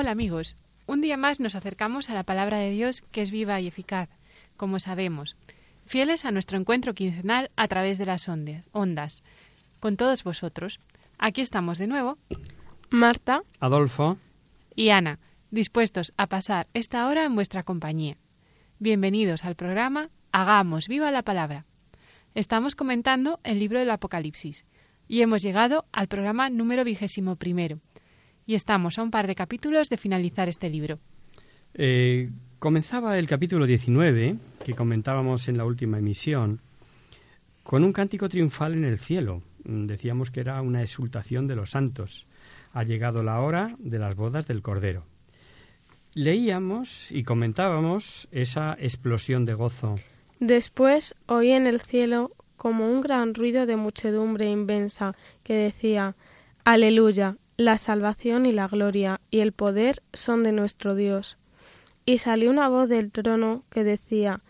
Hola amigos, un día más nos acercamos a la palabra de Dios que es viva y eficaz, como sabemos, fieles a nuestro encuentro quincenal a través de las ondas, ondas. Con todos vosotros, aquí estamos de nuevo, Marta Adolfo, y Ana, dispuestos a pasar esta hora en vuestra compañía. Bienvenidos al programa Hagamos viva la palabra. Estamos comentando el libro del Apocalipsis y hemos llegado al programa número vigésimo primero y estamos a un par de capítulos de finalizar este libro. eh, comenzaba el capítulo 19, que comentábamos en la última emisión, con un cántico triunfal en el cielo. Mm, Decíamos que era una exultación de los santos. Ha llegado la hora de las bodas del Cordero. Leíamos y comentábamos esa explosión de gozo. Después oí en el cielo como un gran ruido de muchedumbre inmensa que decía Aleluya, la salvación y la gloria y el poder son de nuestro Dios. Y salió una voz del trono que decía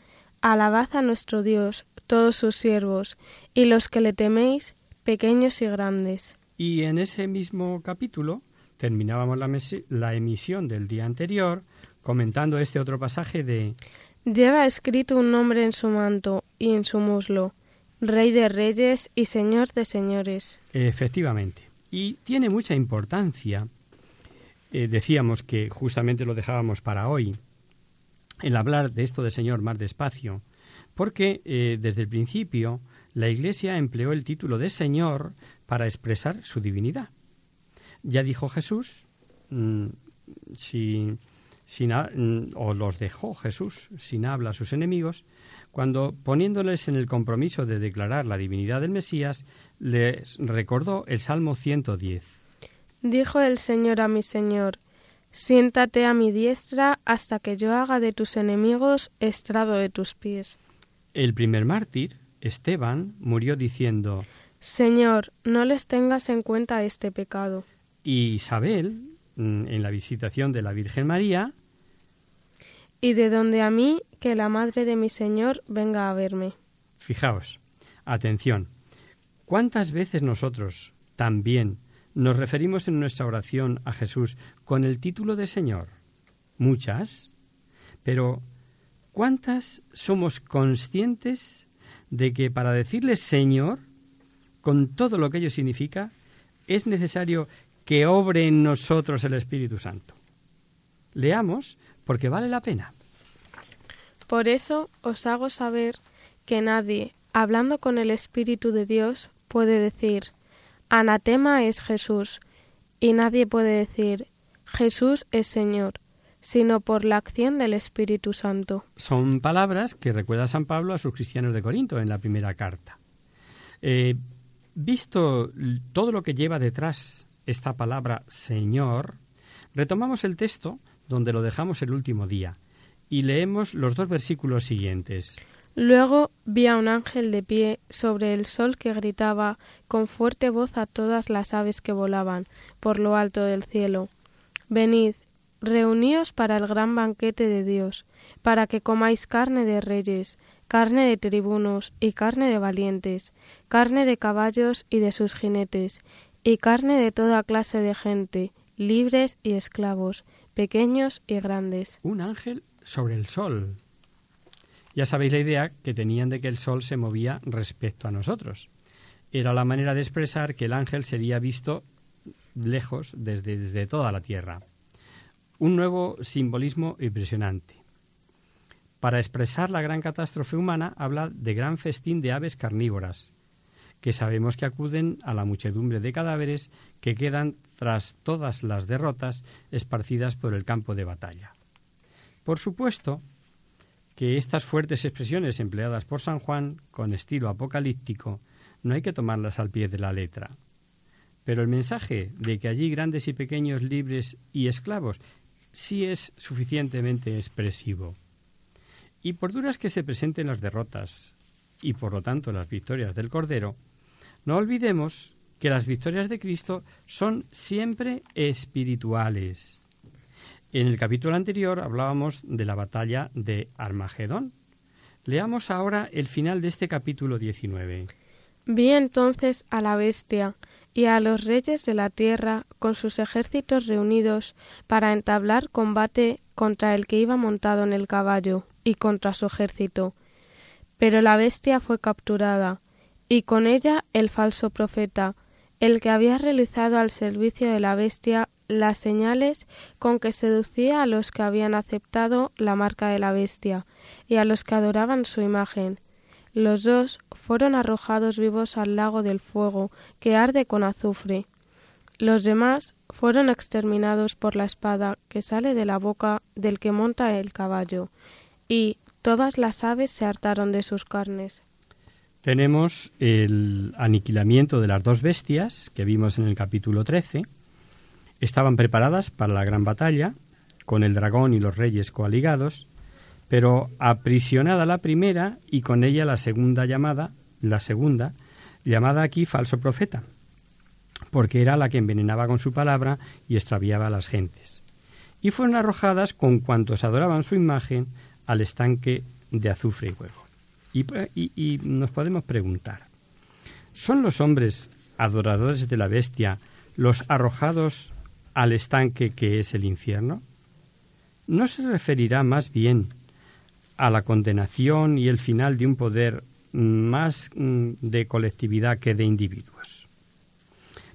Alabad a nuestro Dios, todos sus siervos, y los que le teméis, pequeños y grandes. Y en ese mismo capítulo terminábamos la, la emisión del día anterior comentando este otro pasaje de Lleva escrito un nombre en su manto y en su muslo, Rey de reyes y Señor de señores. Efectivamente. Y tiene mucha importancia. eh, decíamos que justamente lo dejábamos para hoy, el hablar de esto de Señor más despacio, porque eh, desde el principio la Iglesia empleó el título de Señor para expresar su divinidad. Ya dijo Jesús, mm, mm, o los dejó Jesús sin habla a sus enemigos, cuando poniéndoles en el compromiso de declarar la divinidad del Mesías, les recordó el Salmo 110. Dijo el Señor a mi Señor, siéntate a mi diestra hasta que yo haga de tus enemigos estrado de tus pies. El primer mártir, Esteban, murió diciendo, Señor, no les tengas en cuenta este pecado. y Isabel, mm, en la visitación de la Virgen María, Y de donde a mí que la madre de mi Señor venga a verme. Fijaos, atención, ¿cuántas veces nosotros también nos referimos en nuestra oración a Jesús con el título de Señor? Muchas, pero ¿cuántas somos conscientes de que para decirle Señor, con todo lo que ello significa, es necesario que obre en nosotros el Espíritu Santo? Leamos porque vale la pena. Por eso os hago saber que nadie, hablando con el Espíritu de Dios, puede decir, Anatema es Jesús, y nadie puede decir, Jesús es Señor, sino por la acción del Espíritu Santo. son palabras que recuerda San Pablo a sus cristianos de Corinto en la primera carta. Eh, visto todo lo que lleva detrás esta palabra Señor, retomamos el texto donde lo dejamos el último día y leemos los dos versículos siguientes. Luego vi a un ángel de pie sobre el sol que gritaba con fuerte voz a todas las aves que volaban por lo alto del cielo. Venid, reuníos para el gran banquete de Dios, para que comáis carne de reyes, carne de tribunos y carne de valientes, carne de caballos y de sus jinetes, y carne de toda clase de gente, libres y esclavos, pequeños y grandes. Un ángel sobre el sol. Ya sabéis la idea que tenían de que el sol se movía respecto a nosotros. Era la manera de expresar que el ángel sería visto lejos desde, desde toda la tierra. un nuevo simbolismo impresionante. Para expresar la gran catástrofe humana habla de gran festín de aves carnívoras, que sabemos que acuden a la muchedumbre de cadáveres que quedan tras todas las derrotas esparcidas por el campo de batalla. Por supuesto que estas fuertes expresiones empleadas por San Juan con estilo apocalíptico no hay que tomarlas al pie de la letra. Pero el mensaje de que allí grandes y pequeños, libres y esclavos, sí es suficientemente expresivo. Y por duras que se presenten las derrotas y por lo tanto las victorias del Cordero, no olvidemos que las victorias de Cristo son siempre espirituales. En el capítulo anterior hablábamos de la batalla de Armagedón. Leamos ahora el final de este capítulo 19. Vi entonces a la bestia y a los reyes de la tierra con sus ejércitos reunidos para entablar combate contra el que iba montado en el caballo y contra su ejército. Pero la bestia fue capturada, y con ella el falso profeta, el que había realizado al servicio de la bestia las señales con que seducía a los que habían aceptado la marca de la bestia y a los que adoraban su imagen. Los dos fueron arrojados vivos al lago del fuego, que arde con azufre. Los demás fueron exterminados por la espada que sale de la boca del que monta el caballo, y todas las aves se hartaron de sus carnes. Tenemos el aniquilamiento de las dos bestias que vimos en el capítulo 13. Estaban preparadas para la gran batalla, con el dragón y los reyes coaligados, pero aprisionada la primera y con ella la segunda llamada, la segunda, llamada aquí falso profeta, porque era la que envenenaba con su palabra y extraviaba a las gentes. Y fueron arrojadas con cuantos adoraban su imagen al estanque de azufre y fuego. Y, nos podemos preguntar, ¿son los hombres adoradores de la bestia los arrojados al estanque que es el infierno? ¿No se referirá más bien a la condenación y el final de un poder más mm, de colectividad que de individuos?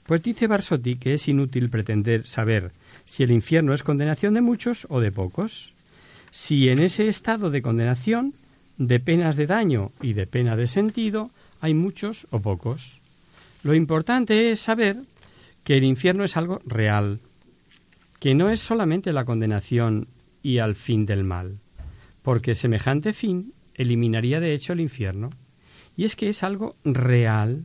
Pues dice Barsotti que es inútil pretender saber si el infierno es condenación de muchos o de pocos. Si en ese estado de condenación de penas de daño y de pena de sentido hay muchos o pocos. Lo importante es saber que el infierno es algo real, que no es solamente la condenación y al fin del mal, porque semejante fin eliminaría de hecho el infierno. Y es que es algo real,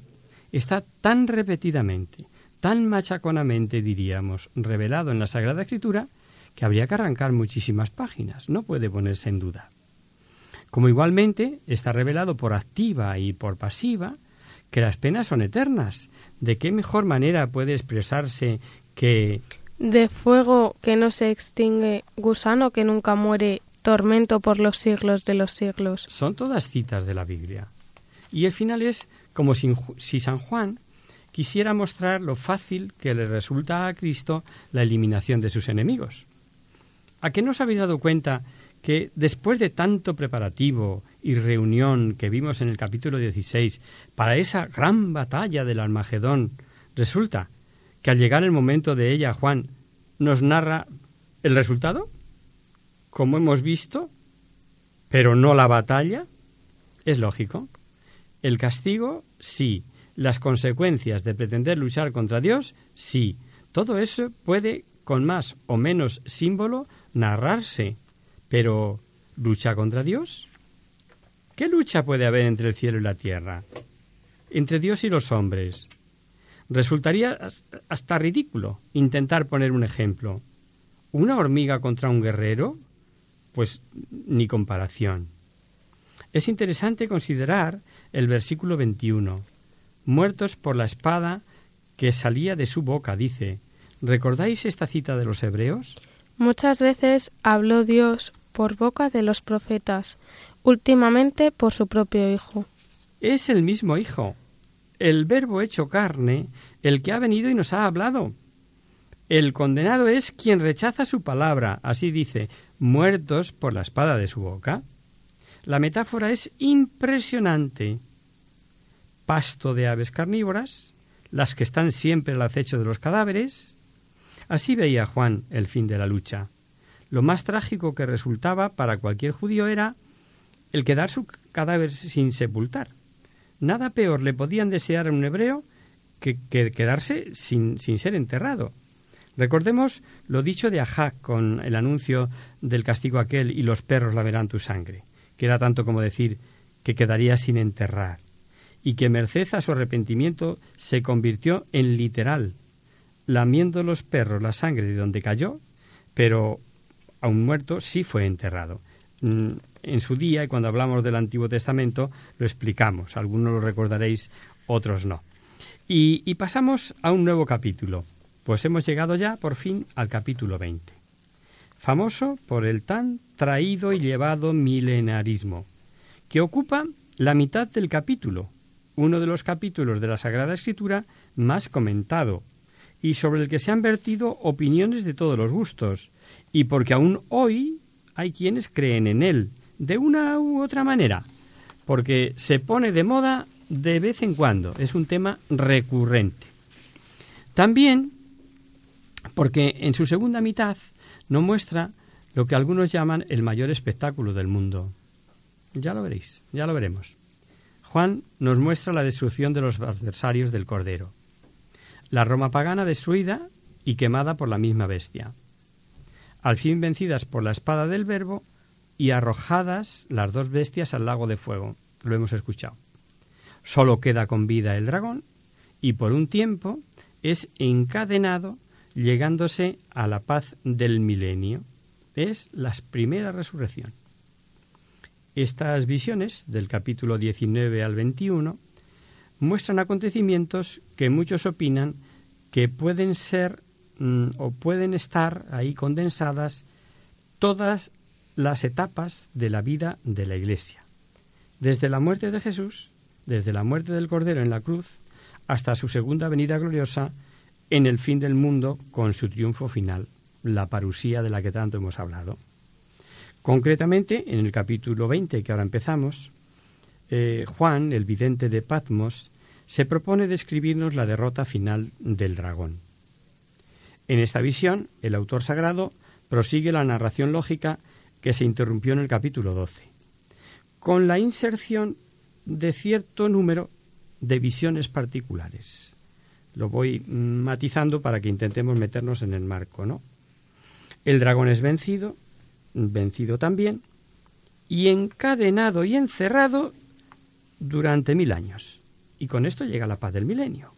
está tan repetidamente, tan machaconamente, diríamos, revelado en la Sagrada Escritura, que habría que arrancar muchísimas páginas, no puede ponerse en duda. Como igualmente está revelado por activa y por pasiva que las penas son eternas. ¿De qué mejor manera puede expresarse que de fuego que no se extingue, gusano que nunca muere, tormento por los siglos de los siglos? Son todas citas de la Biblia. Y el final es como si, si San Juan quisiera mostrar lo fácil que le resulta a Cristo la eliminación de sus enemigos. ¿A qué no os habéis dado cuenta que después de tanto preparativo y reunión que vimos en el capítulo 16 para esa gran batalla del Armagedón, resulta que al llegar el momento de ella, Juan nos narra el resultado, como hemos visto, pero no la batalla, es lógico. El castigo, sí. Las consecuencias de pretender luchar contra Dios, sí. Todo eso puede, con más o menos símbolo, narrarse pero, ¿lucha contra Dios? ¿Qué lucha puede haber entre el cielo y la tierra? Entre Dios y los hombres. Resultaría hasta ridículo intentar poner un ejemplo. ¿Una hormiga contra un guerrero? Pues ni comparación. Es interesante considerar el versículo 21. Muertos por la espada que salía de su boca, dice. ¿Recordáis esta cita de los hebreos? Muchas veces habló Dios por boca de los profetas, últimamente por su propio Hijo. Es el mismo Hijo, el Verbo hecho carne, el que ha venido y nos ha hablado. El condenado es quien rechaza su palabra, así dice, muertos por la espada de su boca. La metáfora es impresionante. Pasto de aves carnívoras, las que están siempre al acecho de los cadáveres, Así veía Juan el fin de la lucha. Lo más trágico que resultaba para cualquier judío era el quedar su cadáver sin sepultar. Nada peor le podían desear a un hebreo que, quedarse sin, ser enterrado. Recordemos lo dicho de Ajá con el anuncio del castigo aquel y los perros lamerán tu sangre, que era tanto como decir que quedaría sin enterrar, y que merced a su arrepentimiento se convirtió en literal, lamiendo los perros la sangre de donde cayó, pero a un muerto sí fue enterrado. Mm, en su día, y cuando hablamos del Antiguo Testamento, lo explicamos. Algunos lo recordaréis, otros no. Y, y pasamos a un nuevo capítulo, pues hemos llegado ya por fin al capítulo 20, famoso por el tan traído y llevado milenarismo, que ocupa la mitad del capítulo, uno de los capítulos de la Sagrada Escritura más comentado, y sobre el que se han vertido opiniones de todos los gustos, y porque aún hoy hay quienes creen en él, de una u otra manera, porque se pone de moda de vez en cuando, es un tema recurrente. También porque en su segunda mitad no muestra lo que algunos llaman el mayor espectáculo del mundo. Ya lo veréis, ya lo veremos. Juan nos muestra la destrucción de los adversarios del Cordero, la Roma pagana destruida y quemada por la misma bestia, al fin vencidas por la espada del Verbo y arrojadas las dos bestias al lago de fuego. Lo hemos escuchado. Solo queda con vida el dragón y por un tiempo es encadenado llegándose a la paz del milenio. Es la primera resurrección. Estas visiones, del capítulo 19 al 21, muestran acontecimientos que muchos opinan que pueden ser mm, o pueden estar ahí condensadas todas las etapas de la vida de la Iglesia. Desde la muerte de Jesús, desde la muerte del Cordero en la cruz, hasta su segunda venida gloriosa en el fin del mundo con su triunfo final, la parusía de la que tanto hemos hablado. Concretamente, en el capítulo 20 que ahora empezamos, eh, Juan, el vidente de Patmos, se propone describirnos la derrota final del dragón. En esta visión, el autor sagrado prosigue la narración lógica que se interrumpió en el capítulo 12, con la inserción de cierto número de visiones particulares. Lo voy matizando para que intentemos meternos en el marco, ¿no? El dragón es vencido, vencido también, y encadenado y encerrado durante mil años. Y con esto llega la paz del milenio.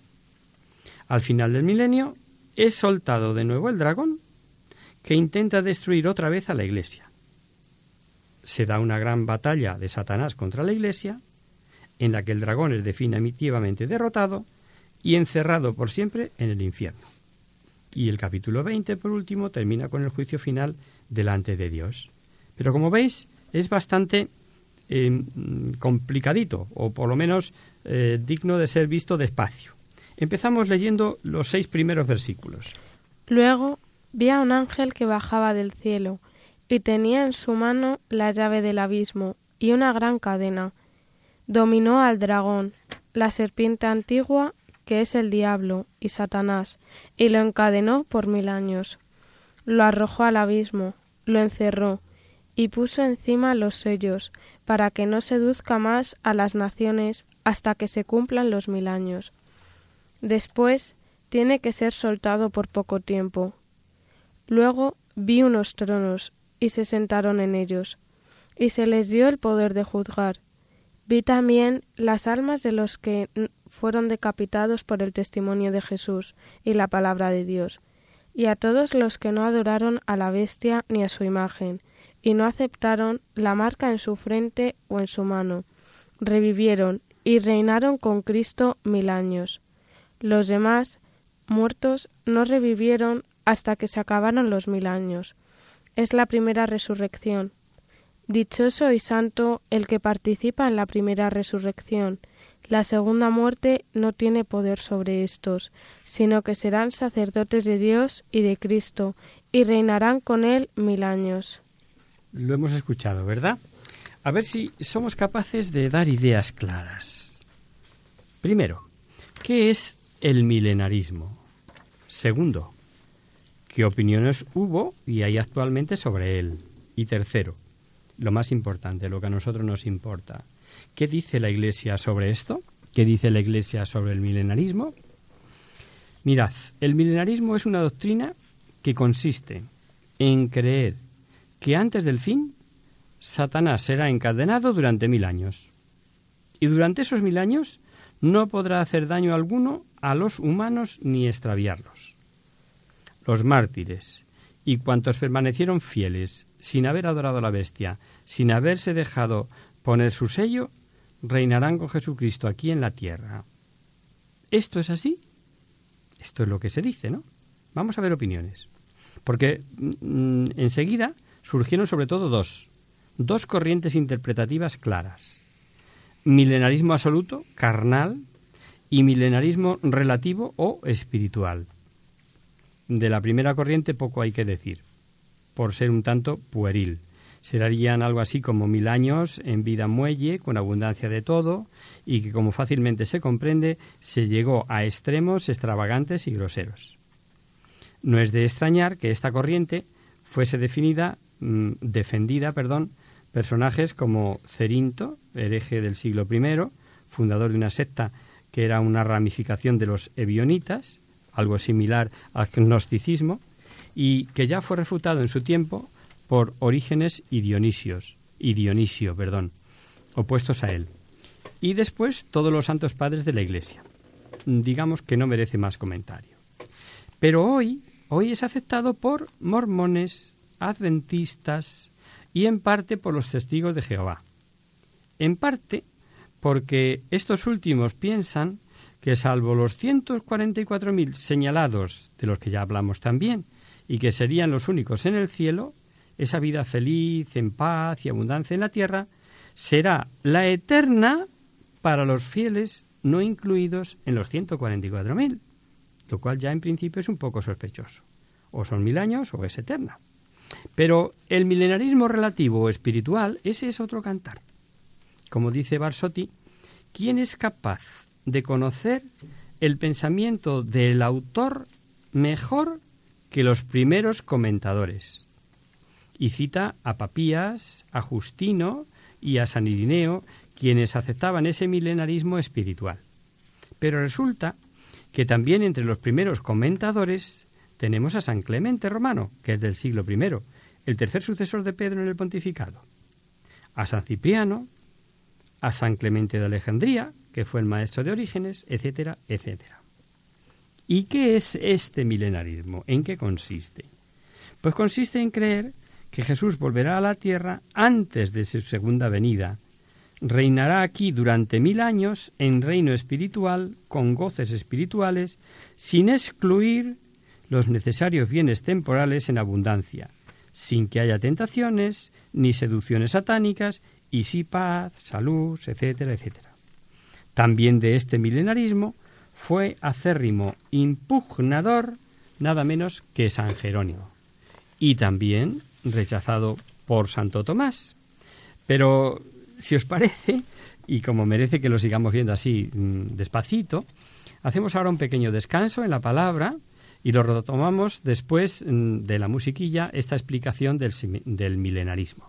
Al final del milenio es soltado de nuevo el dragón que intenta destruir otra vez a la iglesia se da una gran batalla de Satanás contra la Iglesia, en la que el dragón es definitivamente derrotado y encerrado por siempre en el infierno. Y el capítulo 20, por último, termina con el juicio final delante de Dios. Pero como veis, es bastante eh, complicadito, o por lo menos eh, digno de ser visto despacio. Empezamos leyendo los seis primeros versículos. Luego vi a un ángel que bajaba del cielo y tenía en su mano la llave del abismo y una gran cadena. Dominó al dragón, la serpiente antigua, que es el diablo y Satanás, y lo encadenó por mil años. Lo arrojó al abismo, lo encerró, y puso encima los sellos, para que no seduzca más a las naciones hasta que se cumplan los mil años. Después tiene que ser soltado por poco tiempo. Luego vi unos tronos y se sentaron en ellos, y se les dio el poder de juzgar. Vi también las almas de los que fueron decapitados por el testimonio de Jesús y la palabra de Dios, y a todos los que no adoraron a la bestia ni a su imagen, y no aceptaron la marca en su frente o en su mano. Revivieron y reinaron con Cristo mil años. Los demás, muertos, no revivieron hasta que se acabaron los mil años es la primera resurrección. Dichoso y santo el que participa en la primera resurrección. La segunda muerte no tiene poder sobre estos, sino que serán sacerdotes de Dios y de Cristo, y reinarán con él mil años. Lo hemos escuchado, ¿verdad? A ver si somos capaces de dar ideas claras. Primero, ¿qué es el milenarismo? Segundo, qué opiniones hubo y hay actualmente sobre él. Y tercero, lo más importante, lo que a nosotros nos importa, ¿qué dice la Iglesia sobre esto? ¿Qué dice la Iglesia sobre el milenarismo? Mirad, el milenarismo es una doctrina que consiste en creer que antes del fin Satanás será encadenado durante mil años. Y durante esos mil años no podrá hacer daño alguno a los humanos ni extraviarlos. Los mártires y cuantos permanecieron fieles, sin haber adorado a la bestia, sin haberse dejado poner su sello, reinarán con Jesucristo aquí en la tierra. ¿Esto es así? Esto es lo que se dice, ¿no? Vamos a ver opiniones. Porque mm, enseguida surgieron sobre todo dos, dos corrientes interpretativas claras. Milenarismo absoluto, carnal, y milenarismo relativo o espiritual. De la primera corriente poco hay que decir, por ser un tanto pueril. Serían algo así como mil años en vida muelle, con abundancia de todo, y que, como fácilmente se comprende, se llegó a extremos extravagantes y groseros. No es de extrañar que esta corriente fuese definida, mm, defendida, perdón, personajes como Cerinto, hereje del siglo I, fundador de una secta que era una ramificación de los ebionitas, algo similar al gnosticismo, y que ya fue refutado en su tiempo por Orígenes y Dionisios, y Dionisio, perdón, opuestos a él. Y después todos los santos padres de la Iglesia. Digamos que no merece más comentario. Pero hoy, hoy es aceptado por mormones, adventistas y en parte por los testigos de Jehová. En parte porque estos últimos piensan que salvo los 144.000 señalados, de los que ya hablamos también, y que serían los únicos en el cielo, esa vida feliz, en paz y abundancia en la tierra, será la eterna para los fieles no incluidos en los 144.000, lo cual ya en principio es un poco sospechoso. O son mil años o es eterna. Pero el milenarismo relativo o espiritual, ese es otro cantar. Como dice Barsotti, ¿quién es capaz de conocer el pensamiento del autor mejor que los primeros comentadores? Y cita a Papías, a Justino y a San Irineo, quienes aceptaban ese milenarismo espiritual. Pero resulta que también entre los primeros comentadores tenemos a San Clemente Romano, que es del siglo I, el tercer sucesor de Pedro en el pontificado, a San Cipriano, a San Clemente de Alejandría, que fue el maestro de Orígenes, etcétera, etcétera. ¿Y qué es este milenarismo? ¿En qué consiste? Pues consiste en creer que Jesús volverá a la tierra antes de su segunda venida, reinará aquí durante mil años en reino espiritual, con goces espirituales, sin excluir los necesarios bienes temporales en abundancia, sin que haya tentaciones ni seducciones satánicas y sí paz, salud, etcétera, etcétera. También de este milenarismo fue acérrimo impugnador nada menos que San Jerónimo y también rechazado por Santo Tomás. Pero si os parece, y como merece que lo sigamos viendo así mm, despacito, hacemos ahora un pequeño descanso en la palabra y lo retomamos después mm, de la musiquilla esta explicación del, del milenarismo.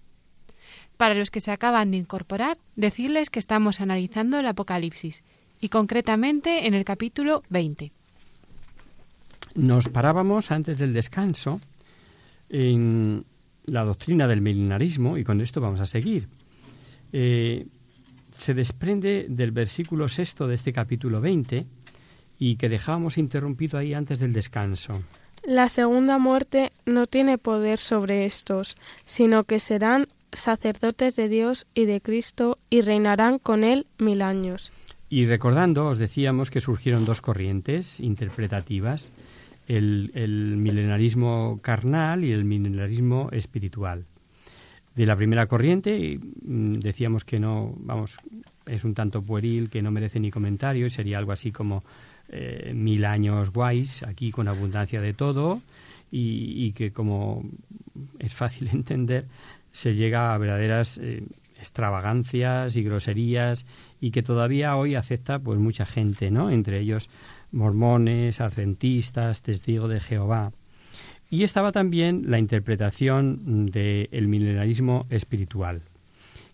Para los que se acaban de incorporar, decirles que estamos analizando el Apocalipsis y concretamente en el capítulo 20. Nos parábamos antes del descanso en la doctrina del milenarismo y con esto vamos a seguir. Eh, se desprende del versículo sexto de este capítulo 20 y que dejábamos interrumpido ahí antes del descanso. La segunda muerte no tiene poder sobre estos, sino que serán sacerdotes de Dios y de Cristo y reinarán con él mil años. Y recordando, os decíamos que surgieron dos corrientes interpretativas, el, el milenarismo carnal y el milenarismo espiritual. De la primera corriente mm, decíamos que no, vamos, es un tanto pueril, que no merece ni comentario, y sería algo así como eh, mil años guays, aquí con abundancia de todo, y, y que como es fácil entender, se llega a verdaderas eh, extravagancias y groserías y que todavía hoy acepta pues mucha gente, ¿no? Entre ellos mormones, adventistas, testigos de Jehová. Y estaba también la interpretación del milenarismo espiritual,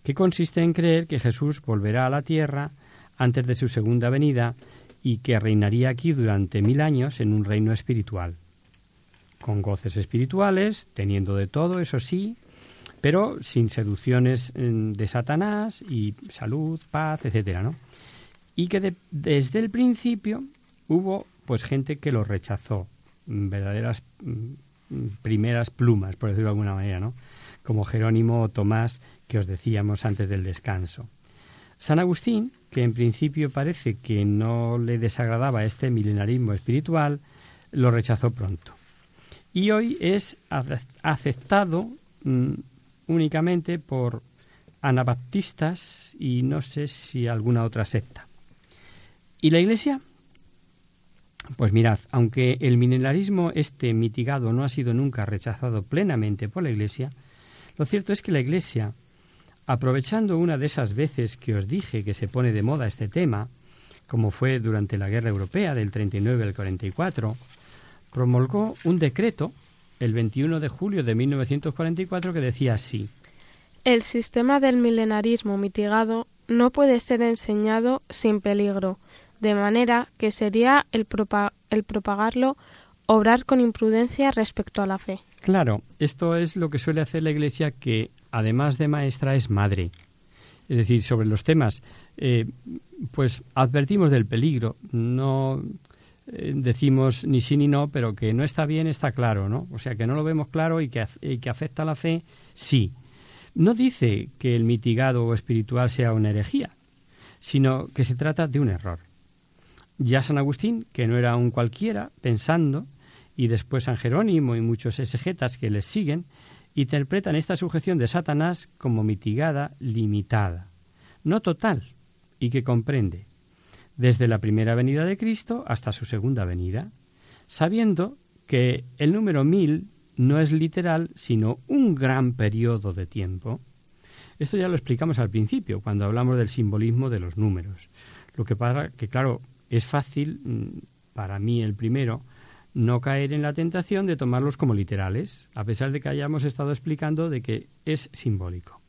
que consiste en creer que Jesús volverá a la tierra antes de su segunda venida y que reinaría aquí durante mil años en un reino espiritual, con goces espirituales, teniendo de todo, eso sí, pero sin seducciones mm, de Satanás y salud, paz, etcétera, ¿no? Y que desde el principio hubo pues gente que lo rechazó, mm, verdaderas mm, primeras plumas, por decirlo de alguna manera, ¿no? Como Jerónimo o Tomás que os decíamos antes del descanso. San Agustín, que en principio parece que no le desagradaba este milenarismo espiritual, lo rechazó pronto. Y hoy es aceptado únicamente por anabaptistas y no sé si alguna otra secta. ¿Y la Iglesia? Pues mirad, aunque el mineralismo este mitigado no ha sido nunca rechazado plenamente por la Iglesia, lo cierto es que la Iglesia, aprovechando una de esas veces que os dije que se pone de moda este tema, como fue durante la Guerra Europea del 39 al 44, promulgó un decreto el 21 de julio de 1944 que decía así. El sistema del milenarismo mitigado no puede ser enseñado sin peligro, de manera que sería el, el propagarlo obrar con imprudencia respecto a la fe. Claro, esto es lo que suele hacer la Iglesia que, además de maestra, es madre. Es decir, sobre los temas, eh, pues advertimos del peligro, no eh, decimos ni sí ni no, pero que no está bien está claro, ¿no? O sea, que no lo vemos claro y que, y que afecta a la fe, sí. No dice que el mitigado o espiritual sea una herejía, sino que se trata de un error. Ya San Agustín, que no era un cualquiera, pensando, y después San Jerónimo y muchos exegetas que les siguen, interpretan esta sujeción de Satanás como mitigada, limitada, no total, y que comprende, desde la primera venida de Cristo hasta su segunda venida, sabiendo que el número mil no es literal, sino un gran periodo de tiempo. Esto ya lo explicamos al principio, cuando hablamos del simbolismo de los números. Lo que pasa que, claro, es fácil, mm, para mí el primero, no caer en la tentación de tomarlos como literales, a pesar de que hayamos estado explicando de que es simbólico.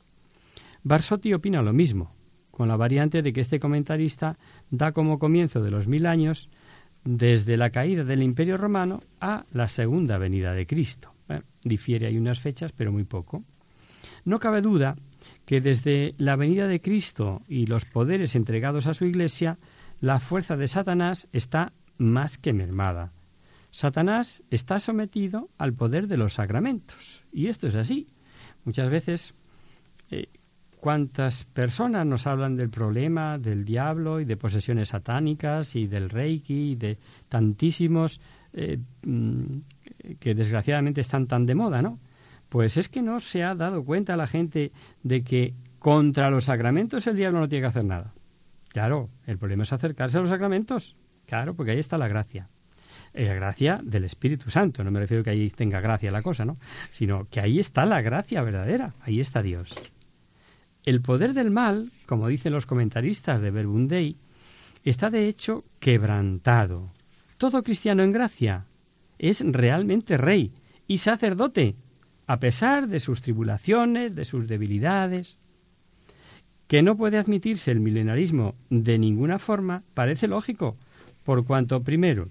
Barsotti opina lo mismo, con la variante de que este comentarista da como comienzo de los mil años desde la caída del Imperio Romano a la segunda venida de Cristo. difiere hay unas fechas, pero muy poco. No cabe duda que desde la venida de Cristo y los poderes entregados a su Iglesia, la fuerza de Satanás está más que mermada. Satanás está sometido al poder de los sacramentos. Y esto es así. Muchas veces eh, cuántas personas nos hablan del problema del diablo y de posesiones satánicas y del reiki y de tantísimos eh, mm, que desgraciadamente están tan de moda, ¿no? Pues es que no se ha dado cuenta la gente de que contra los sacramentos el diablo no tiene que hacer nada. Claro, el problema es acercarse a los sacramentos. Claro, porque ahí está la gracia. Eh, la gracia del Espíritu Santo. No me refiero que ahí tenga gracia la cosa, ¿no? Sino que ahí está la gracia verdadera. Ahí está Dios. El poder del mal, como dicen los comentaristas de Verbum está de hecho quebrantado. Todo cristiano en gracia es realmente rey y sacerdote, a pesar de sus tribulaciones, de sus debilidades. Que no puede admitirse el milenarismo de ninguna forma parece lógico, por cuanto, primero,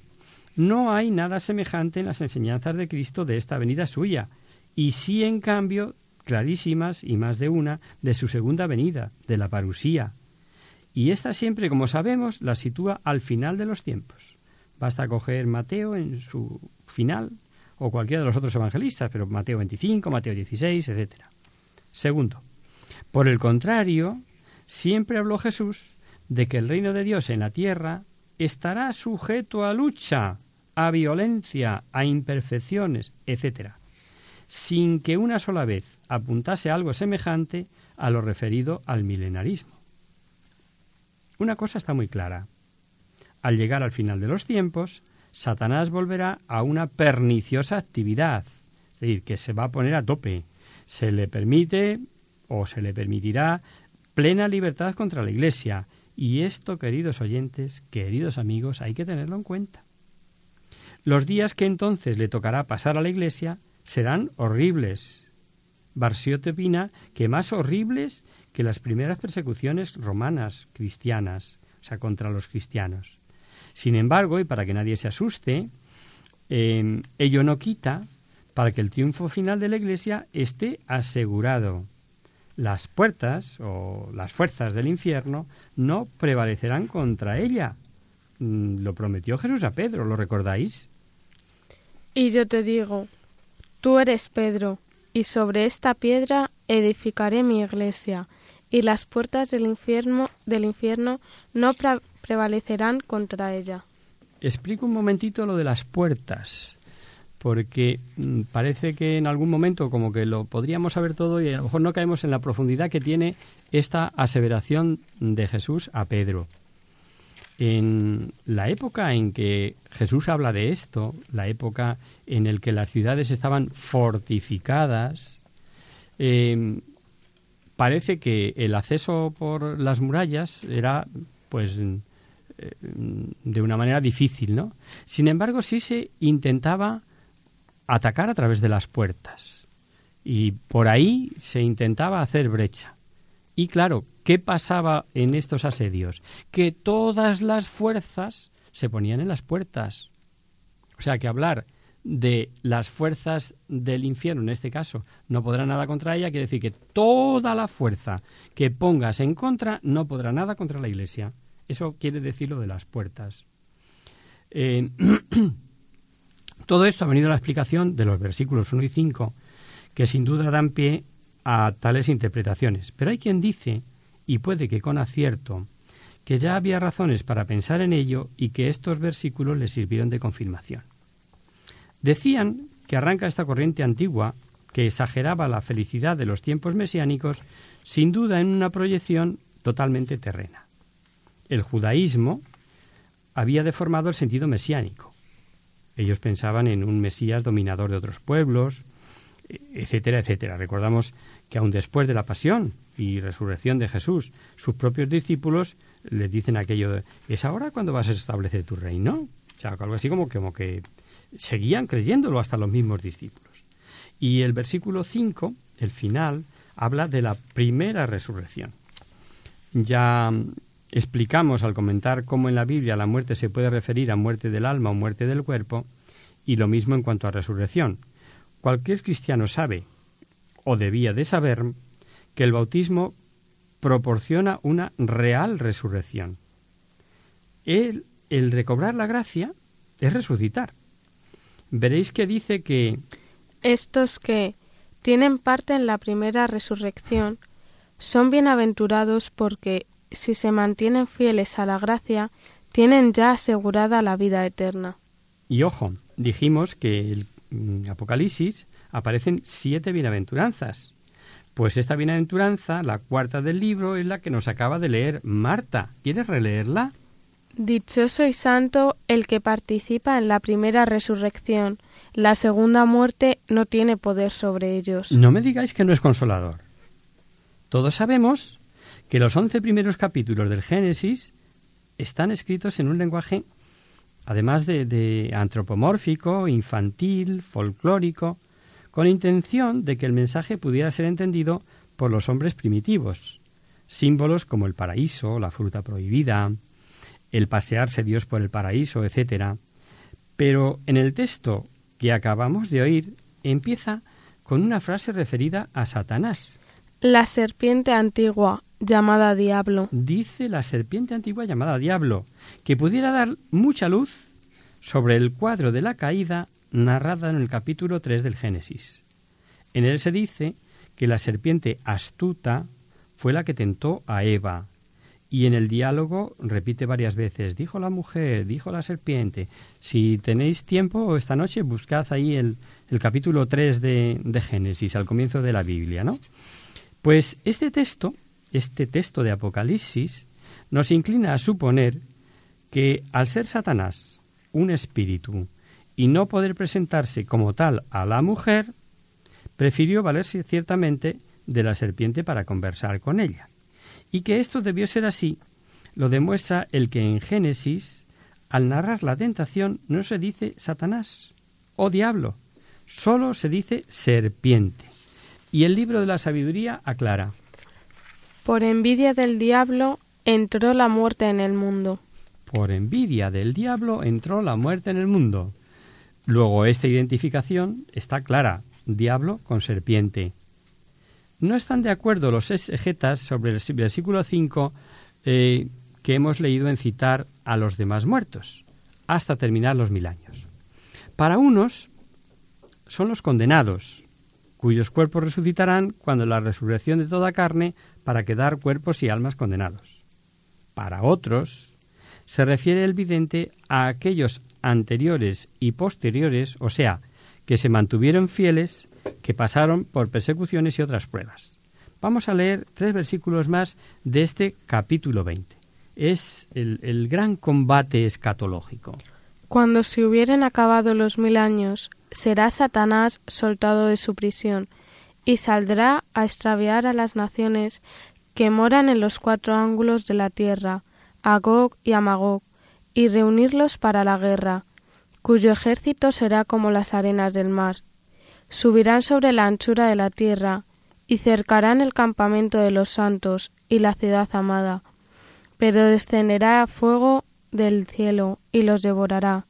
no hay nada semejante en las enseñanzas de Cristo de esta venida suya, y sí, en cambio, clarísimas y más de una de su segunda venida, de la parusía. Y esta siempre, como sabemos, la sitúa al final de los tiempos. Basta coger Mateo en su final o cualquiera de los otros evangelistas, pero Mateo 25, Mateo 16, etc. Segundo, por el contrario, siempre habló Jesús de que el reino de Dios en la tierra estará sujeto a lucha, a violencia, a imperfecciones, etc., sin que una sola vez apuntase algo semejante a lo referido al milenarismo. Una cosa está muy clara. Al llegar al final de los tiempos, Satanás volverá a una perniciosa actividad, es decir, que se va a poner a tope. Se le permite o se le permitirá plena libertad contra la Iglesia. Y esto, queridos oyentes, queridos amigos, hay que tenerlo en cuenta. Los días que entonces le tocará pasar a la Iglesia serán horribles. Barsiote opina que más horribles que las primeras persecuciones romanas cristianas, o sea, contra los cristianos. Sin embargo, y para que nadie se asuste, eh, ello no quita para que el triunfo final de la Iglesia esté asegurado. Las puertas o las fuerzas del infierno no prevalecerán contra ella. Mm, lo prometió Jesús a Pedro, ¿lo recordáis? Y yo te digo, tú eres Pedro, y sobre esta piedra edificaré mi iglesia, y las puertas del infierno, del infierno no prevalecerán contra ella. Explico un momentito lo de las puertas, porque mm, parece que en algún momento como que lo podríamos saber todo y a lo mejor no caemos en la profundidad que tiene esta aseveración de Jesús a Pedro. En la época en que Jesús habla de esto, la época en la que las ciudades estaban fortificadas, em, parece que el acceso por las murallas era pues eh, de una manera difícil, ¿no? Sin embargo, sí se intentaba atacar a través de las puertas y por ahí se intentaba hacer brecha. Y claro, ¿qué pasaba en estos asedios? Que todas las fuerzas se ponían en las puertas. O sea, que hablar de las fuerzas del infierno, en este caso, no podrá nada contra ella, quiere decir que toda la fuerza que pongas en contra no podrá nada contra la Iglesia. Eso quiere decir lo de las puertas. Eh, todo esto ha venido a la explicación de los versículos 1 y 5, que sin duda dan pie a tales interpretaciones. Pero hay quien dice, y puede que con acierto, que ya había razones para pensar en ello y que estos versículos le sirvieron de confirmación. Decían que arranca esta corriente antigua que exageraba la felicidad de los tiempos mesiánicos, sin duda en una proyección totalmente terrena el judaísmo había deformado el sentido mesiánico. Ellos pensaban en un Mesías dominador de otros pueblos, etcétera, etcétera. Recordamos que aun después de la pasión y resurrección de Jesús, sus propios discípulos les dicen aquello, ¿es ahora cuando vas a establecer tu reino? O sea, algo así como, como que seguían creyéndolo hasta los mismos discípulos. Y el versículo 5, el final, habla de la primera resurrección. Ya Explicamos al comentar cómo en la Biblia la muerte se puede referir a muerte del alma o muerte del cuerpo, y lo mismo en cuanto a resurrección. Cualquier cristiano sabe, o debía de saber, que el bautismo proporciona una real resurrección. El, el recobrar la gracia es resucitar. Veréis que dice que estos que tienen parte en la primera resurrección son bienaventurados porque si se mantienen fieles a la gracia, tienen ya asegurada la vida eterna. Y ojo, dijimos que en Apocalipsis aparecen siete bienaventuranzas, Pues esta bienaventuranza, la cuarta del libro, es la que nos acaba de leer Marta. ¿Quieres releerla? Dichoso y santo el que participa en la primera resurrección. La segunda muerte no tiene poder sobre ellos. No me digáis que no es consolador. Todos sabemos que los once primeros capítulos del Génesis están escritos en un lenguaje, además de, de antropomórfico, infantil, folclórico, con intención de que el mensaje pudiera ser entendido por los hombres primitivos. Símbolos como el paraíso, la fruta prohibida, el pasearse Dios por el paraíso, etc. Pero en el texto que acabamos de oír empieza con una frase referida a Satanás. La serpiente antigua, llamada Diablo. Dice la serpiente antigua llamada Diablo, que pudiera dar mucha luz sobre el cuadro de la caída narrada en el capítulo 3 del Génesis. En él se dice que la serpiente astuta fue la que tentó a Eva, y en el diálogo repite varias veces, dijo la mujer, dijo la serpiente. Si tenéis tiempo esta noche, buscad ahí el, el capítulo 3 de, de Génesis, al comienzo de la Biblia, ¿no? Pues este texto, este texto de Apocalipsis, nos inclina a suponer que al ser Satanás un espíritu y no poder presentarse como tal a la mujer, prefirió valerse ciertamente de la serpiente para conversar con ella. Y que esto debió ser así, lo demuestra el que en Génesis, al narrar la tentación, no se dice Satanás o diablo, solo se dice serpiente. Y el libro de la sabiduría aclara. Por envidia del diablo entró la muerte en el mundo. Por envidia del diablo entró la muerte en el mundo. Luego esta identificación está clara, diablo con serpiente. No están de acuerdo los exegetas sobre el versículo 5 eh, que hemos leído en citar a los demás muertos, hasta terminar los mil años. Para unos son los condenados, cuyos cuerpos resucitarán cuando la resurrección de toda carne para quedar cuerpos y almas condenados. Para otros se refiere el vidente a aquellos anteriores y posteriores, o sea, que se mantuvieron fieles, que pasaron por persecuciones y otras pruebas. Vamos a leer tres versículos más de este capítulo 20. Es el, gran combate escatológico. Cuando se hubieren acabado los mil años, será Satanás soltado de su prisión, y saldrá a extraviar a las naciones que moran en los cuatro ángulos de la tierra, a Gog y a y reunirlos para la guerra, cuyo ejército será como las arenas del mar. Subirán sobre la anchura de la tierra, y cercarán el campamento de los santos y la ciudad amada. Pero descenderá fuego del cielo y los devorará.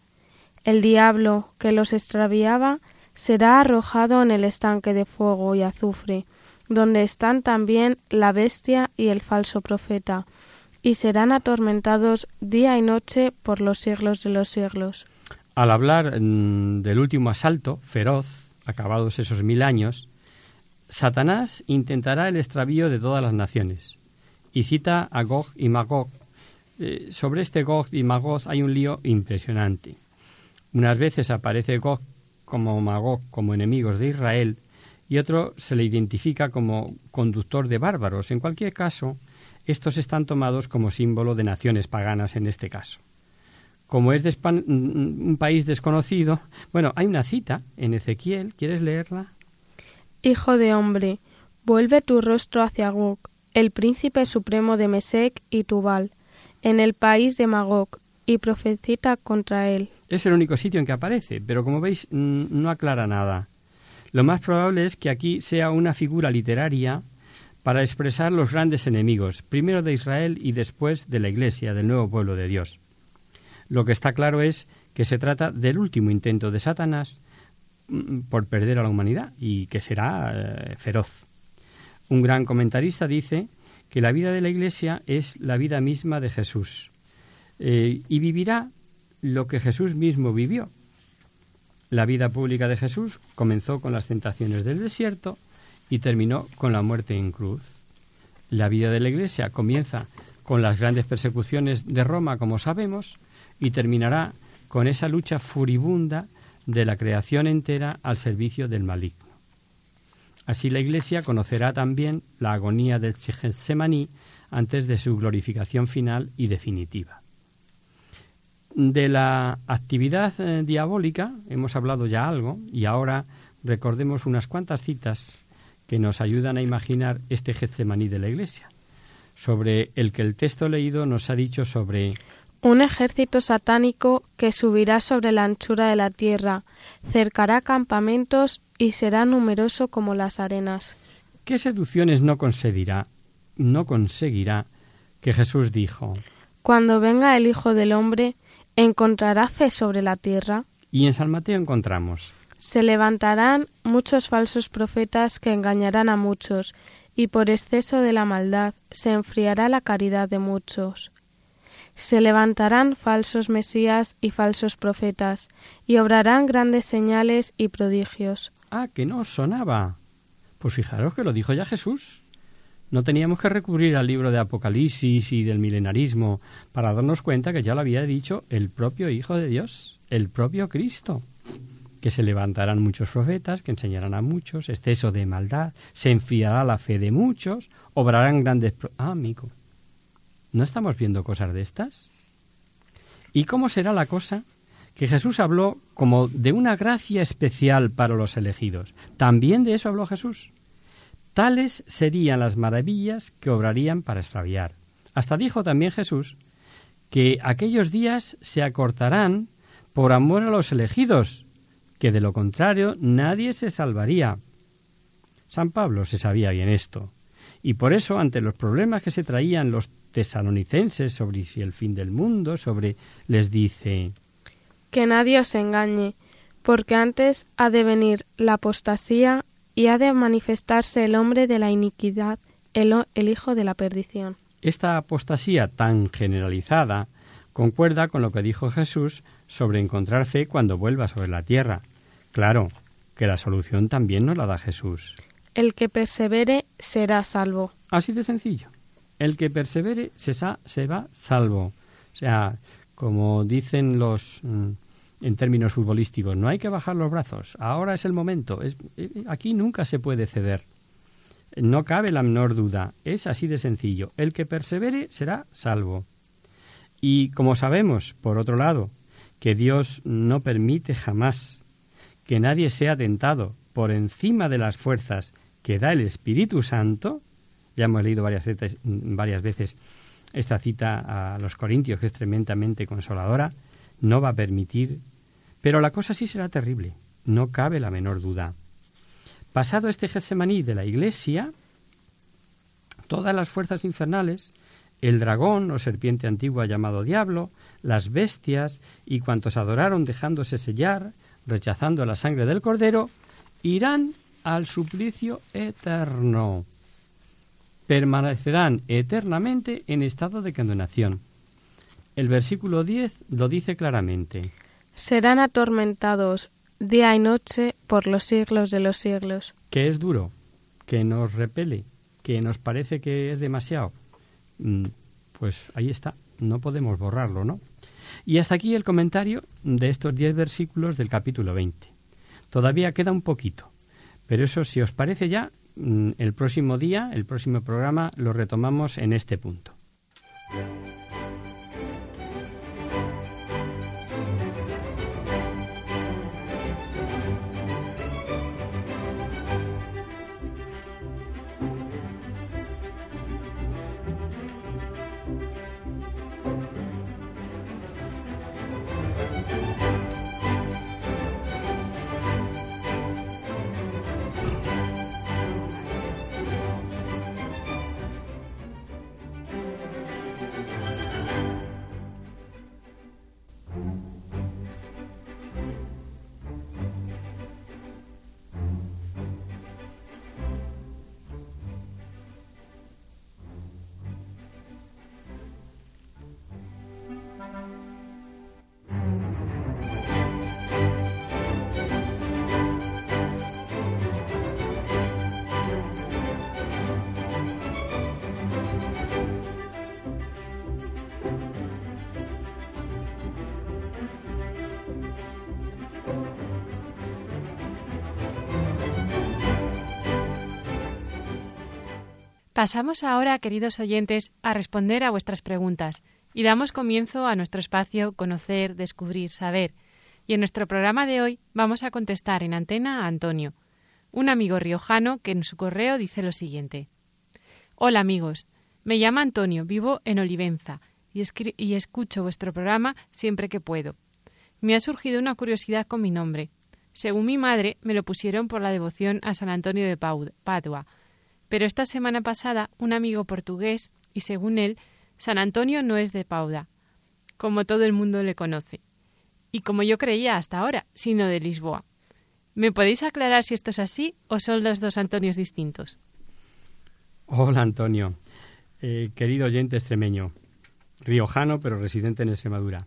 El diablo que los extraviaba será arrojado en el estanque de fuego y azufre, donde están también la bestia y el falso profeta, y serán atormentados día y noche por los siglos de los siglos. Al hablar mm, del último asalto feroz, acabados esos mil años, Satanás intentará el extravío de todas las naciones y cita a Gog y Magog. Eh, sobre este Gog y Magog hay un lío impresionante. Unas veces aparece Gog como Magog como enemigos de Israel y otro se le identifica como conductor de bárbaros. En cualquier caso, estos están tomados como símbolo de naciones paganas en este caso. Como es de un país desconocido, bueno, hay una cita en Ezequiel, ¿quieres leerla? Hijo de hombre, vuelve tu rostro hacia Gog, el príncipe supremo de Mesec y Tubal, en el país de Magog, y profecita contra él. Es el único sitio en que aparece, pero como veis no aclara nada. Lo más probable es que aquí sea una figura literaria para expresar los grandes enemigos, primero de Israel y después de la Iglesia, del nuevo pueblo de Dios. Lo que está claro es que se trata del último intento de Satanás mm, por perder a la humanidad y que será eh, feroz. Un gran comentarista dice que la vida de la Iglesia es la vida misma de Jesús eh, y vivirá lo que Jesús mismo vivió. La vida pública de Jesús comenzó con las tentaciones del desierto y terminó con la muerte en cruz. La vida de la Iglesia comienza con las grandes persecuciones de Roma, como sabemos, y terminará con esa lucha furibunda de la creación entera al servicio del maligno. Así la Iglesia conocerá también la agonía del Getsemaní antes de su glorificación final y definitiva. De la actividad eh, diabólica hemos hablado ya algo y ahora recordemos unas cuantas citas que nos ayudan a imaginar este Getsemaní de la Iglesia, sobre el que el texto leído nos ha dicho sobre un ejército satánico que subirá sobre la anchura de la tierra, cercará campamentos y será numeroso como las arenas. ¿Qué seducciones no conseguirá, no conseguirá que Jesús dijo? Cuando venga el Hijo del Hombre, ¿encontrará fe sobre la tierra? Y en San Mateo encontramos se levantarán muchos falsos profetas que engañarán a muchos, y por exceso de la maldad se enfriará la caridad de muchos. Se levantarán falsos mesías y falsos profetas, y obrarán grandes señales y prodigios. Ah, que no sonaba. Pues fijaros que lo dijo ya Jesús. No teníamos que recurrir al libro de Apocalipsis y del milenarismo para darnos cuenta que ya lo había dicho el propio Hijo de Dios, el propio Cristo que se levantarán muchos profetas, que enseñarán a muchos, exceso de maldad, se enfriará la fe de muchos, obrarán grandes... ah, amigo, ¿no estamos viendo cosas de estas? ¿Y cómo será la cosa? Que Jesús habló como de una gracia especial para los elegidos. También de eso habló Jesús. Tales serían las maravillas que obrarían para extraviar. Hasta dijo también Jesús que aquellos días se acortarán por amor a los elegidos, que de lo contrario nadie se salvaría. San Pablo se sabía bien esto, y por eso, ante los problemas que se traían los tesalonicenses sobre si el fin del mundo, sobre les dice que nadie os engañe, porque antes ha de venir la apostasía y ha de manifestarse el hombre de la iniquidad, el, el hijo de la perdición. Esta apostasía tan generalizada concuerda con lo que dijo Jesús sobre encontrar fe cuando vuelva sobre la tierra. Claro, que la solución también nos la da Jesús. El que persevere será salvo. Así de sencillo. El que persevere se, se va salvo. O sea, como dicen los mm, en términos futbolísticos, no hay que bajar los brazos. Ahora es el momento. Es, eh, aquí nunca se puede ceder. No cabe la menor duda. Es así de sencillo. El que persevere será salvo. Y como sabemos, por otro lado, que Dios no permite jamás que nadie sea tentado por encima de las fuerzas que da el Espíritu Santo, ya hemos leído varias veces, esta cita a los Corintios, que es tremendamente consoladora, no va a permitir, pero la cosa sí será terrible, no cabe la menor duda. Pasado este Getsemaní de la Iglesia, todas las fuerzas infernales, el dragón o serpiente antigua llamado diablo, las bestias y cuantos adoraron dejándose sellar, rechazando la sangre del cordero, irán al suplicio eterno. Permanecerán eternamente en estado de condenación. El versículo 10 lo dice claramente. Serán atormentados día y noche por los siglos de los siglos. Que es duro, que nos repele, que nos parece que es demasiado. Mm, pues ahí está, no podemos borrarlo, ¿no? Y hasta aquí el comentario de estos diez versículos del capítulo 20. Todavía queda un poquito, pero eso, si os parece ya, mm, el próximo día, el próximo programa, lo retomamos en este punto. Pasamos ahora, queridos oyentes, a responder a vuestras preguntas y damos comienzo a nuestro espacio Conocer, Descubrir, Saber. Y en nuestro programa de hoy vamos a contestar en antena a Antonio, un amigo riojano que en su correo dice lo siguiente. Hola amigos, me llamo Antonio, vivo en Olivenza y, y escucho vuestro programa siempre que puedo. Me ha surgido una curiosidad con mi nombre. Según mi madre, me lo pusieron por la devoción a San Antonio de Padua. Pero esta semana pasada, un amigo portugués, y según él, San Antonio no es de Pauda, como todo el mundo le conoce, y como yo creía hasta ahora, sino de Lisboa. ¿Me podéis aclarar si esto es así o son los dos Antonios distintos? Hola Antonio, eh, querido oyente extremeño, riojano pero residente en Extremadura.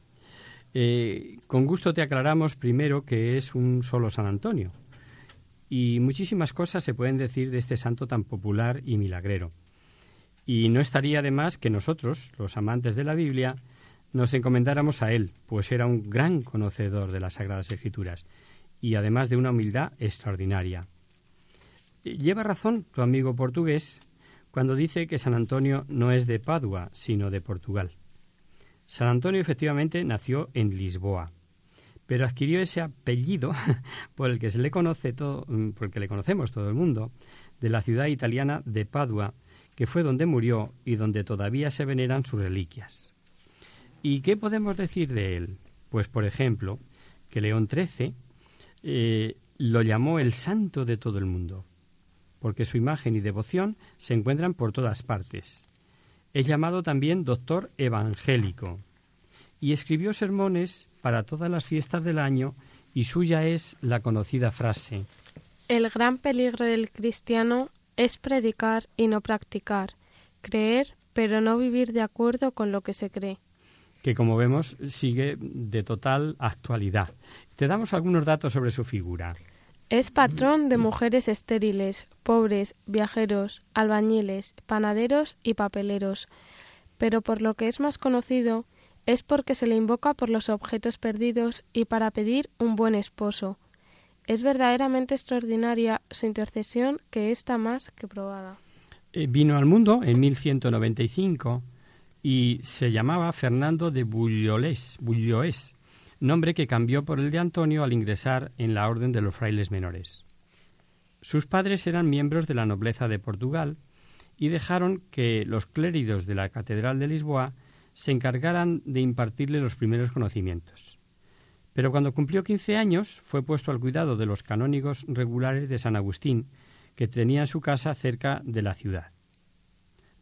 Eh, con gusto te aclaramos primero que es un solo San Antonio. Y muchísimas cosas se pueden decir de este santo tan popular y milagrero. Y no estaría de más que nosotros, los amantes de la Biblia, nos encomendáramos a él, pues era un gran conocedor de las Sagradas Escrituras y además de una humildad extraordinaria. Lleva razón tu amigo portugués cuando dice que San Antonio no es de Padua, sino de Portugal. San Antonio efectivamente nació en Lisboa, pero adquirió ese apellido por el que se le conoce todo, mm, por el que le conocemos todo el mundo, de la ciudad italiana de Padua, que fue donde murió y donde todavía se veneran sus reliquias. ¿Y qué podemos decir de él? Pues, por ejemplo, que León XIII eh, lo llamó el santo de todo el mundo, porque su imagen y devoción se encuentran por todas partes. Es llamado también doctor evangélico y escribió sermones para todas las fiestas del año y suya es la conocida frase El gran peligro del cristiano es predicar y no practicar, creer pero no vivir de acuerdo con lo que se cree. Que como vemos sigue de total actualidad. Te damos algunos datos sobre su figura. Es patrón de mujeres estériles, pobres, viajeros, albañiles, panaderos y papeleros, pero por lo que es más conocido es porque se le invoca por los objetos perdidos y para pedir un buen esposo. Es verdaderamente extraordinaria su intercesión que está más que probada. Eh, vino al mundo en 1195 y se llamaba Fernando de Bullolés, Bulloés nombre que cambió por el de Antonio al ingresar en la Orden de los Frailes Menores. Sus padres eran miembros de la nobleza de Portugal y dejaron que los cléridos de la Catedral de Lisboa se encargaran de impartirle los primeros conocimientos. Pero cuando cumplió quince años fue puesto al cuidado de los canónigos regulares de San Agustín, que tenían su casa cerca de la ciudad.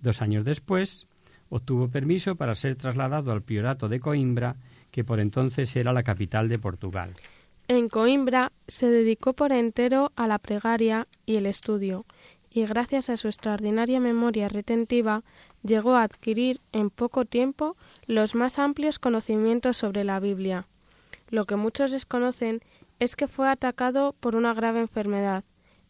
Dos años después obtuvo permiso para ser trasladado al priorato de Coimbra que por entonces era la capital de Portugal. En Coimbra se dedicó por entero a la plegaria y el estudio, y gracias a su extraordinaria memoria retentiva llegó a adquirir en poco tiempo los más amplios conocimientos sobre la Biblia. Lo que muchos desconocen es que fue atacado por una grave enfermedad,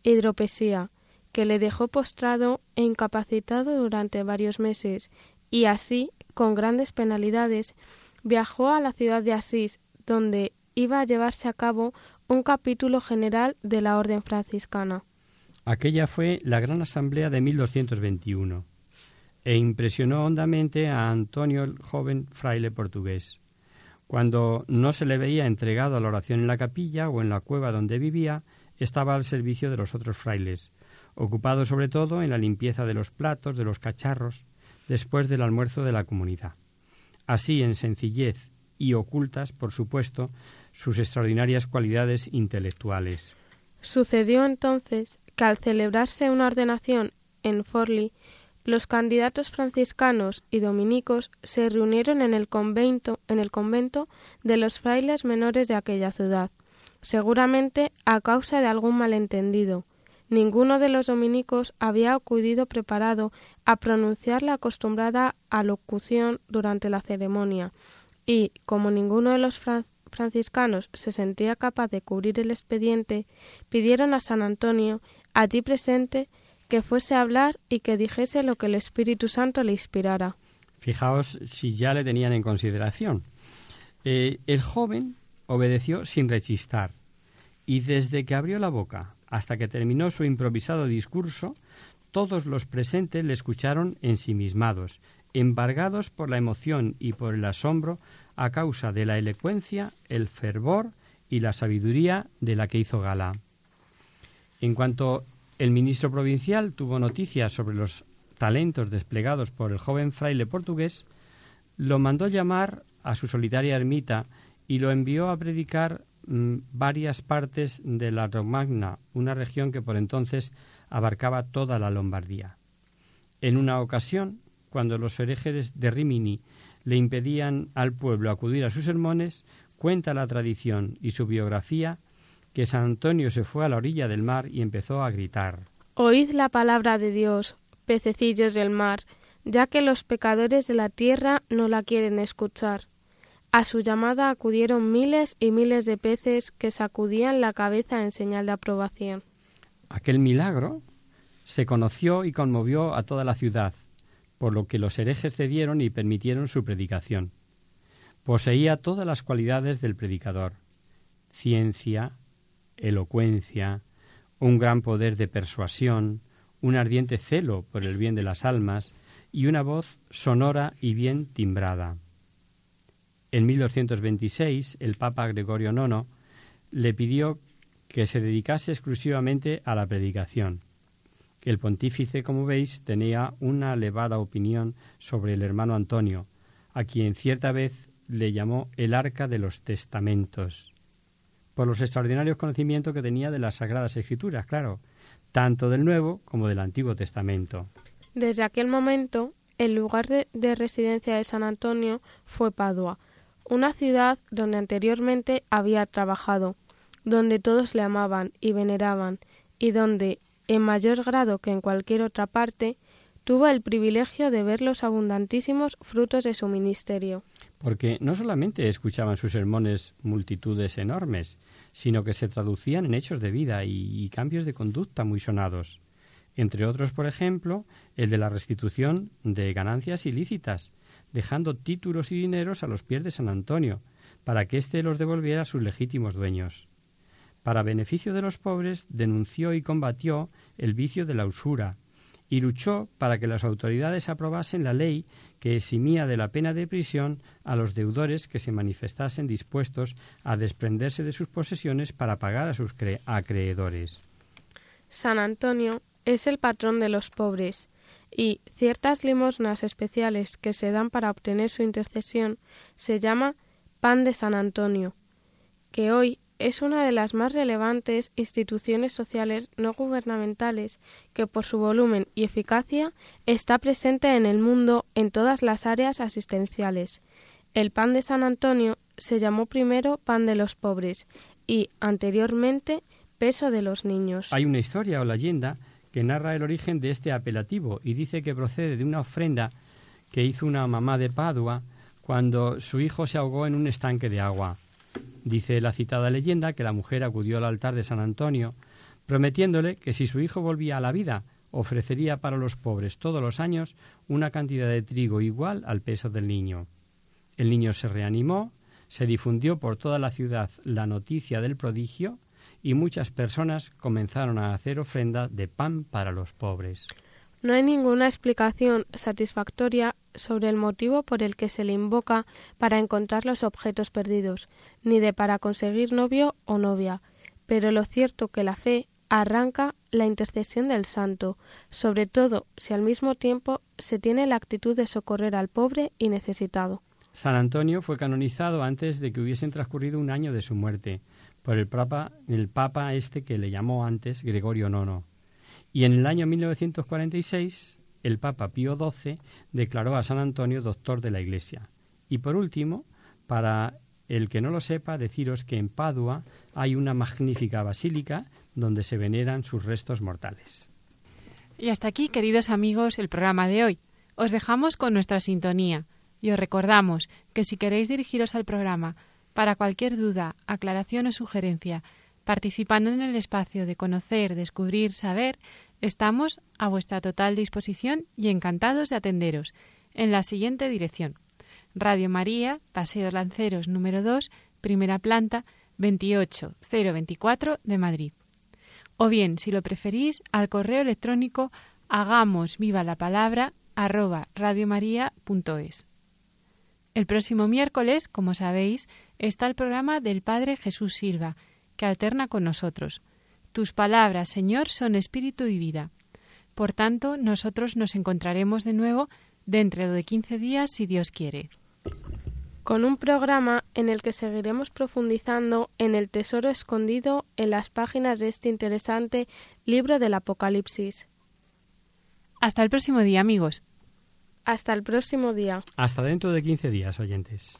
hidropesía, que le dejó postrado e incapacitado durante varios meses, y así, con grandes penalidades, viajó a la ciudad de Asís, donde iba a llevarse a cabo un capítulo general de la Orden franciscana. Aquella fue la gran asamblea de 1221 e impresionó hondamente a Antonio el joven fraile portugués. Cuando no se le veía entregado a la oración en la capilla o en la cueva donde vivía, estaba al servicio de los otros frailes, ocupado sobre todo en la limpieza de los platos, de los cacharros, después del almuerzo de la comunidad así en sencillez y ocultas, por supuesto, sus extraordinarias cualidades intelectuales. Sucedió entonces que al celebrarse una ordenación en Forli, los candidatos franciscanos y dominicos se reunieron en el convento, en el convento de los frailes menores de aquella ciudad, seguramente a causa de algún malentendido, Ninguno de los dominicos había acudido preparado a pronunciar la acostumbrada alocución durante la ceremonia, y, como ninguno de los franciscanos se sentía capaz de cubrir el expediente, pidieron a San Antonio, allí presente, que fuese a hablar y que dijese lo que el Espíritu Santo le inspirara. Fijaos si ya le tenían en consideración. Eh, el joven obedeció sin rechistar, y desde que abrió la boca hasta que terminó su improvisado discurso, todos los presentes le escucharon ensimismados, embargados por la emoción y por el asombro a causa de la elocuencia, el fervor y la sabiduría de la que hizo gala. En cuanto el ministro provincial tuvo noticias sobre los talentos desplegados por el joven fraile portugués, lo mandó llamar a su solitaria ermita y lo envió a predicar mm, varias partes de la Romagna, una región que por entonces abarcaba toda la Lombardía. En una ocasión, cuando los herejes de Rimini le impedían al pueblo acudir a sus sermones, cuenta la tradición y su biografía que San Antonio se fue a la orilla del mar y empezó a gritar Oíd la palabra de Dios, pececillos del mar, ya que los pecadores de la tierra no la quieren escuchar. A su llamada acudieron miles y miles de peces que sacudían la cabeza en señal de aprobación. Aquel milagro se conoció y conmovió a toda la ciudad, por lo que los herejes cedieron y permitieron su predicación. Poseía todas las cualidades del predicador ciencia, elocuencia, un gran poder de persuasión, un ardiente celo por el bien de las almas y una voz sonora y bien timbrada. En 1226 el Papa Gregorio IX le pidió que se dedicase exclusivamente a la predicación. El pontífice, como veis, tenía una elevada opinión sobre el hermano Antonio, a quien cierta vez le llamó el arca de los testamentos, por los extraordinarios conocimientos que tenía de las Sagradas Escrituras, claro, tanto del Nuevo como del Antiguo Testamento. Desde aquel momento, el lugar de, de residencia de San Antonio fue Padua, una ciudad donde anteriormente había trabajado, donde todos le amaban y veneraban, y donde, en mayor grado que en cualquier otra parte, tuvo el privilegio de ver los abundantísimos frutos de su ministerio. Porque no solamente escuchaban sus sermones multitudes enormes, sino que se traducían en hechos de vida y, cambios de conducta muy sonados. Entre otros, por ejemplo, el de la restitución de ganancias ilícitas, dejando títulos y dineros a los pies de San Antonio, para que éste los devolviera a sus legítimos dueños. Para beneficio de los pobres, denunció y combatió el vicio de la usura, y luchó para que las autoridades aprobasen la ley que eximía de la pena de prisión a los deudores que se manifestasen dispuestos a desprenderse de sus posesiones para pagar a sus acreedores. San Antonio es el patrón de los pobres, y ciertas limosnas especiales que se dan para obtener su intercesión se llama pan de San Antonio, que hoy es una de las más relevantes instituciones sociales no gubernamentales que por su volumen y eficacia está presente en el mundo en todas las áreas asistenciales. El pan de San Antonio se llamó primero pan de los pobres y anteriormente peso de los niños. Hay una historia o leyenda que narra el origen de este apelativo y dice que procede de una ofrenda que hizo una mamá de Padua cuando su hijo se ahogó en un estanque de agua. Dice la citada leyenda que la mujer acudió al altar de San Antonio, prometiéndole que si su hijo volvía a la vida, ofrecería para los pobres todos los años una cantidad de trigo igual al peso del niño. El niño se reanimó, se difundió por toda la ciudad la noticia del prodigio y muchas personas comenzaron a hacer ofrenda de pan para los pobres. No hay ninguna explicación satisfactoria sobre el motivo por el que se le invoca para encontrar los objetos perdidos, ni de para conseguir novio o novia, pero lo cierto que la fe arranca la intercesión del santo, sobre todo si al mismo tiempo se tiene la actitud de socorrer al pobre y necesitado. San Antonio fue canonizado antes de que hubiesen transcurrido un año de su muerte por el papa, el papa este que le llamó antes Gregorio IX. Y en el año 1946 el Papa Pío XII declaró a San Antonio doctor de la Iglesia. Y por último, para el que no lo sepa, deciros que en Padua hay una magnífica basílica donde se veneran sus restos mortales. Y hasta aquí, queridos amigos, el programa de hoy. Os dejamos con nuestra sintonía y os recordamos que si queréis dirigiros al programa para cualquier duda, aclaración o sugerencia, participando en el espacio de conocer, descubrir, saber, estamos a vuestra total disposición y encantados de atenderos en la siguiente dirección. Radio María, Paseo Lanceros número 2, primera planta, 28024 de Madrid. O bien, si lo preferís, al correo electrónico hagamos viva la palabra arroba radiomaria.es. El próximo miércoles, como sabéis, está el programa del Padre Jesús Silva, que alterna con nosotros. Tus palabras, Señor, son espíritu y vida. Por tanto, nosotros nos encontraremos de nuevo dentro de 15 días, si Dios quiere. Con un programa en el que seguiremos profundizando en el tesoro escondido en las páginas de este interesante libro del Apocalipsis. Hasta el próximo día, amigos. Hasta el próximo día. Hasta dentro de 15 días, oyentes.